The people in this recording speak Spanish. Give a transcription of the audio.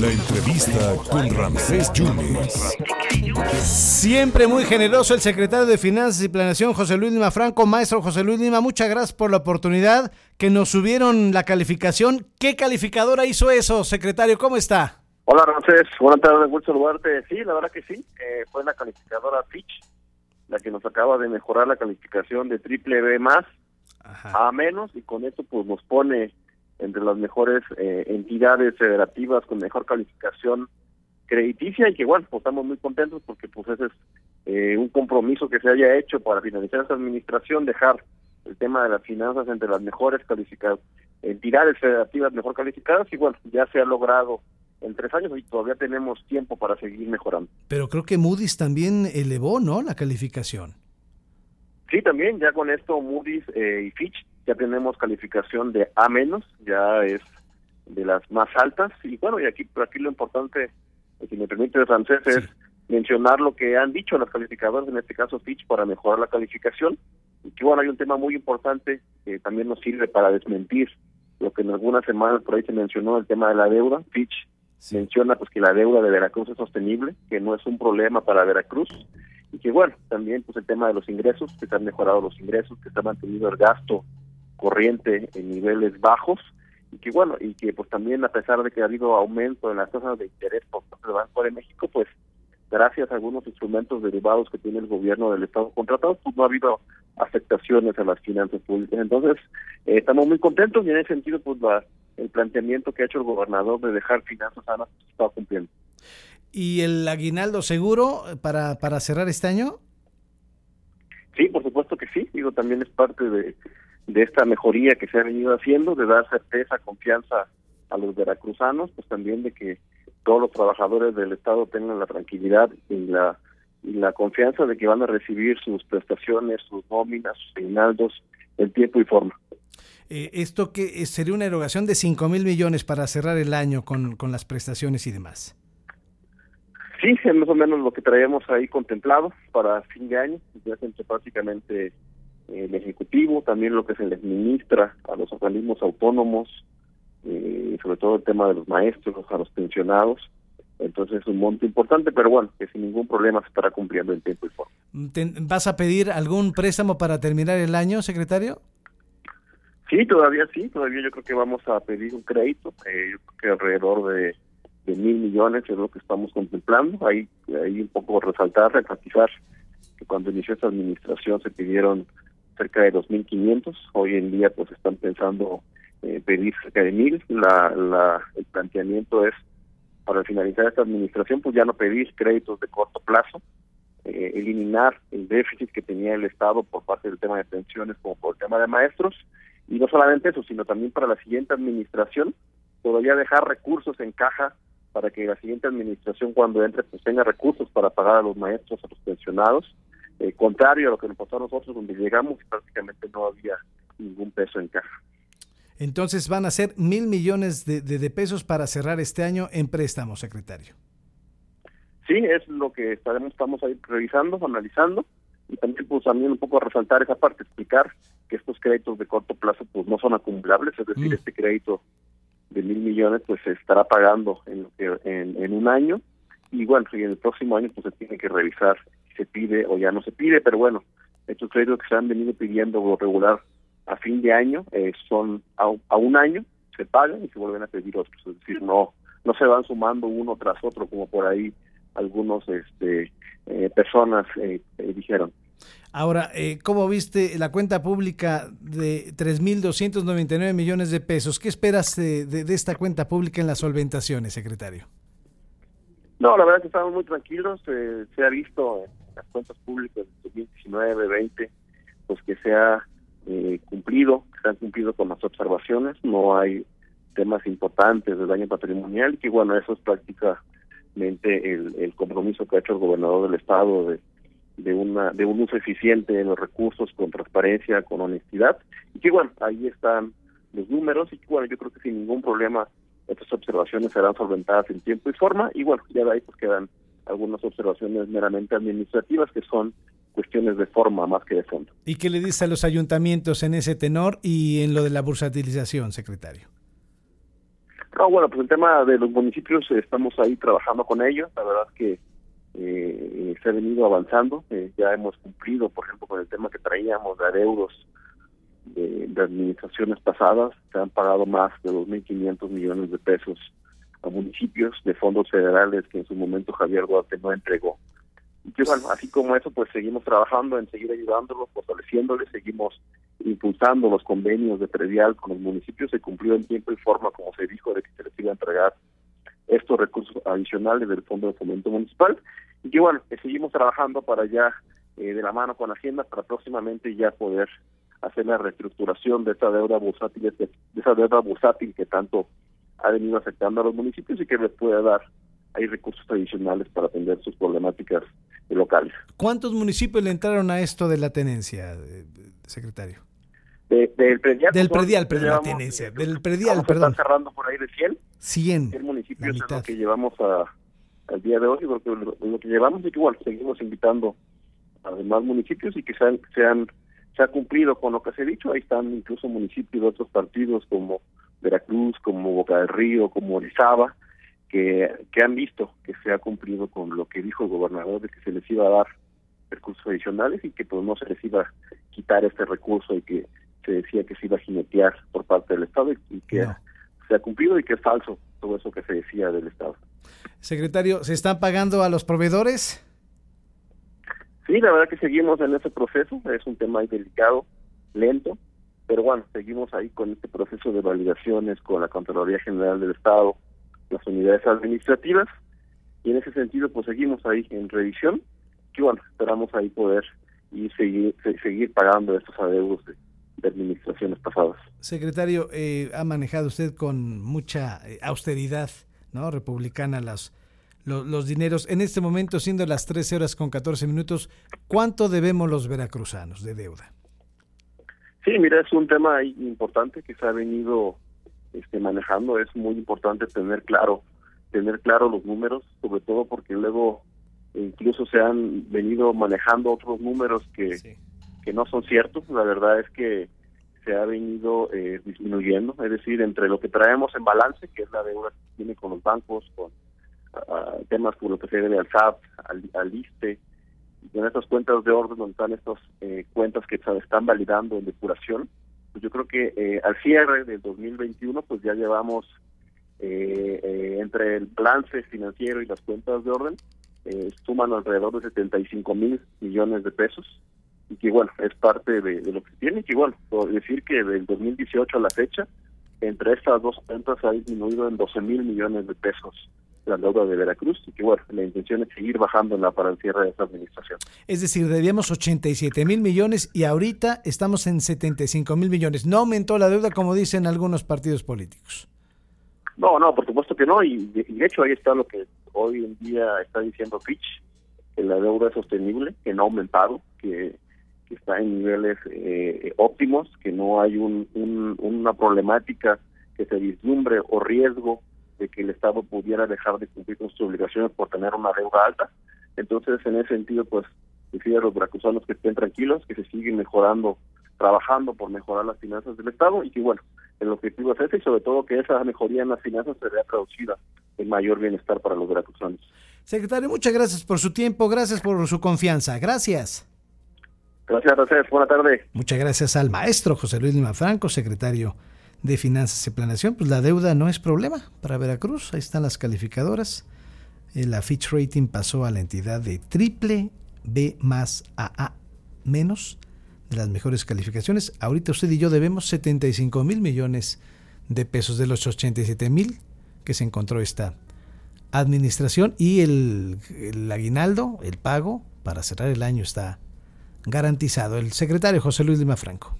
La entrevista con Ramsés Yunes. Siempre muy generoso el secretario de Finanzas y Planeación, José Luis Lima Franco. Maestro José Luis Lima, muchas gracias por la oportunidad que nos subieron la calificación. ¿Qué calificadora hizo eso, secretario? ¿Cómo está? Hola Ramsés, buenas tardes, gusto saludarte. Sí, la verdad que sí, eh, fue la calificadora Fitch la que nos acaba de mejorar la calificación de triple B más a menos y con esto pues nos pone entre las mejores eh, entidades federativas con mejor calificación crediticia y que bueno, pues estamos muy contentos porque pues ese es eh, un compromiso que se haya hecho para finalizar esta administración, dejar el tema de las finanzas entre las mejores calificadas, entidades federativas mejor calificadas y bueno, ya se ha logrado en tres años y todavía tenemos tiempo para seguir mejorando. Pero creo que Moody's también elevó, ¿no? La calificación. Sí, también, ya con esto Moody's eh, y Fitch ya tenemos calificación de A menos, ya es de las más altas. Y bueno, y aquí, aquí lo importante, si me permite, francés, es mencionar lo que han dicho los calificadores, en este caso Fitch, para mejorar la calificación. Y que bueno, hay un tema muy importante que también nos sirve para desmentir lo que en algunas semanas por ahí se mencionó, el tema de la deuda. Fitch menciona pues que la deuda de Veracruz es sostenible, que no es un problema para Veracruz y que bueno, también pues el tema de los ingresos, que se han mejorado los ingresos, que se ha mantenido el gasto corriente en niveles bajos y que bueno, y que pues también a pesar de que ha habido aumento en las tasas de interés por parte del Banco de México, pues gracias a algunos instrumentos derivados que tiene el gobierno del Estado contratados, pues no ha habido afectaciones a las finanzas públicas. Entonces, eh, estamos muy contentos y en ese sentido, pues la, el planteamiento que ha hecho el gobernador de dejar finanzas sanas pues, está cumpliendo. ¿Y el aguinaldo seguro para, para cerrar este año? Sí, por supuesto que sí. Digo, también es parte de, de esta mejoría que se ha venido haciendo, de dar certeza, confianza a los veracruzanos, pues también de que todos los trabajadores del Estado tengan la tranquilidad y la, y la confianza de que van a recibir sus prestaciones, sus nóminas, sus aguinaldos en tiempo y forma. Eh, esto que sería una erogación de 5 mil millones para cerrar el año con, con las prestaciones y demás. Sí, es más o menos lo que traíamos ahí contemplado para fin de año, ya entre prácticamente eh, el Ejecutivo, también lo que se les ministra a los organismos autónomos, eh, sobre todo el tema de los maestros, a los pensionados. Entonces es un monto importante, pero bueno, que sin ningún problema se estará cumpliendo en tiempo y forma. ¿Vas a pedir algún préstamo para terminar el año, secretario? Sí, todavía sí, todavía yo creo que vamos a pedir un crédito, eh, yo creo que alrededor de de mil millones es lo que estamos contemplando. Ahí, ahí un poco resaltar, enfatizar que cuando inició esta administración se pidieron cerca de 2.500, hoy en día pues están pensando eh, pedir cerca de mil. La, la, el planteamiento es para finalizar esta administración pues ya no pedir créditos de corto plazo, eh, eliminar el déficit que tenía el Estado por parte del tema de pensiones como por el tema de maestros. Y no solamente eso, sino también para la siguiente administración todavía dejar recursos en caja para que la siguiente administración cuando entre pues tenga recursos para pagar a los maestros, a los pensionados, eh, contrario a lo que nos pasó a nosotros donde llegamos prácticamente no había ningún peso en caja. Entonces van a ser mil millones de, de, pesos para cerrar este año en préstamos, secretario. Sí, es lo que estaremos, estamos ahí revisando, analizando y también pues también un poco resaltar esa parte, explicar que estos créditos de corto plazo pues no son acumulables, es decir, mm. este crédito de mil millones pues se estará pagando en, en, en un año y bueno, y en el próximo año pues se tiene que revisar se pide o ya no se pide, pero bueno, estos créditos que se han venido pidiendo regular a fin de año eh, son a, a, un año, se pagan y se vuelven a pedir otros, es decir, no no se van sumando uno tras otro como por ahí algunos este eh, personas eh, eh dijeron. Ahora, eh, ¿cómo viste la cuenta pública de 3.299 millones de pesos? ¿Qué esperas de, de, de, esta cuenta pública en las solventaciones, secretario? No, la verdad es que estamos muy tranquilos. Eh, se ha visto las cuentas públicas de 2019, 20, pues que se ha eh, cumplido, se han cumplido con las observaciones. No hay temas importantes de daño patrimonial, que bueno, eso es prácticamente el, el compromiso que ha hecho el gobernador del estado de de una de un uso eficiente de los recursos con transparencia, con honestidad y que bueno, ahí están los números y que bueno, yo creo que sin ningún problema estas observaciones serán solventadas en tiempo y forma y bueno, ya de ahí pues quedan algunas observaciones meramente administrativas que son cuestiones de forma más que de fondo. ¿Y qué le dice a los ayuntamientos en ese tenor y en lo de la bursatilización, secretario? No, bueno, pues el tema de los municipios estamos ahí trabajando con ellos. La verdad es que eh, se ha venido avanzando. Eh, ya hemos cumplido, por ejemplo, con el tema que traíamos de adeudos de, de administraciones pasadas. Se han pagado más de 2.500 millones de pesos a municipios de fondos federales que en su momento Javier Duarte no entregó. Y bueno, así como eso, pues seguimos trabajando en seguir ayudándolos, fortaleciéndoles, seguimos impulsando los convenios de predial con los municipios. Se cumplió en tiempo y forma, como se dijo, de que se les iba a entregar estos recursos adicionales del Fondo de Fomento Municipal. Y que bueno, que seguimos trabajando para ya, eh, de la mano con Hacienda, para próximamente ya poder hacer la reestructuración de esa deuda bursátil, de esa deuda bursátil que tanto ha venido afectando a los municipios y que les pueda dar hay recursos adicionales para atender sus problemáticas locales. ¿Cuántos municipios le entraron a esto de la tenencia, secretario? del predial. Del predial, perdón, la tenencia. Del predial, perdón. cerrando por ahí de 100. 100. 100 municipios es lo que llevamos a, al día de hoy, porque lo, lo, que llevamos y que igual seguimos invitando a demás municipios y que sean, sean se ha cumplido con lo que se ha dicho. Ahí están incluso municipios de otros partidos como Veracruz, como Boca del Río, como Orizaba, que, que han visto que se ha cumplido con lo que dijo el gobernador de que se les iba a dar recursos adicionales y que pues no se les iba a quitar este recurso y que se decía que se iba a jinetear por parte del Estado y que se ha cumplido y que es falso todo eso que se decía del Estado. Secretario, ¿se están pagando a los proveedores? Sí, la verdad que seguimos en ese proceso, es un tema delicado, lento, pero bueno, seguimos ahí con este proceso de validaciones con la Contraloría General del Estado, las unidades administrativas, y en ese sentido pues seguimos ahí en revisión, y bueno, esperamos ahí poder y seguir, seguir pagando estos adeudos de, administraciones pasadas. Secretario, eh, ha manejado usted con mucha eh, austeridad, ¿no? Republicana las los, los, dineros. En este momento, siendo las 13 horas con 14 minutos, ¿cuánto debemos los veracruzanos de deuda? Sí, mira, es un tema importante que se ha venido este, manejando. Es muy importante tener claro, tener claro los números, sobre todo porque luego incluso se han venido manejando otros números que, que no son ciertos. La verdad es que se ha venido eh, disminuyendo, es decir, entre lo que traemos en balance, que es la deuda que tiene con los bancos, con temas como lo que se debe al SAP, al, al ISTE, en estas cuentas de orden donde están estas eh, cuentas que se están validando en depuración, pues yo creo que eh, al cierre del 2021 pues ya llevamos eh, eh, entre el balance financiero y las cuentas de orden eh, suman alrededor de 75 mil millones de pesos y que bueno es parte de, de lo que tiene y que bueno por decir que del 2018 a la fecha entre estas dos cuentas ha disminuido en 12 mil millones de pesos la deuda de Veracruz y que bueno, la intención es seguir bajándola para el cierre de esta administración. Es decir, debíamos 87 mil millones y ahorita estamos en 75 mil millones. ¿No aumentó la deuda como dicen algunos partidos políticos? No, no, por supuesto que no y de, y de hecho ahí está lo que hoy en día está diciendo Fitch, que la deuda es sostenible, que no ha aumentado, que, que está en niveles eh, óptimos, que no hay un, un, una problemática que se vislumbre o riesgo de que el Estado pudiera dejar de cumplir con sus obligaciones por tener una deuda alta. Entonces, en ese sentido, pues, decía a los veracruzanos que estén tranquilos, que se siguen mejorando, trabajando por mejorar las finanzas del Estado y que, bueno, el objetivo es ese y sobre todo que esa mejoría en las finanzas se vea traducida en mayor bienestar para los veracruzanos. Secretario, muchas gracias por su tiempo, gracias por su confianza. Gracias. Gracias, gracias. Buena tarde. Muchas gracias al maestro José Luis Lima Franco, secretario de Finanzas y Planeación, pues la deuda no es problema para Veracruz. Ahí están las calificadoras. Eh, la Fitch Rating pasó a la entidad de triple B más AA menos de las mejores calificaciones. Ahorita usted y yo debemos 75 mil millones de pesos de los 87 mil que se encontró esta administración y el, el aguinaldo, el pago para cerrar el año está garantizado. El secretario José Luis Lima Franco.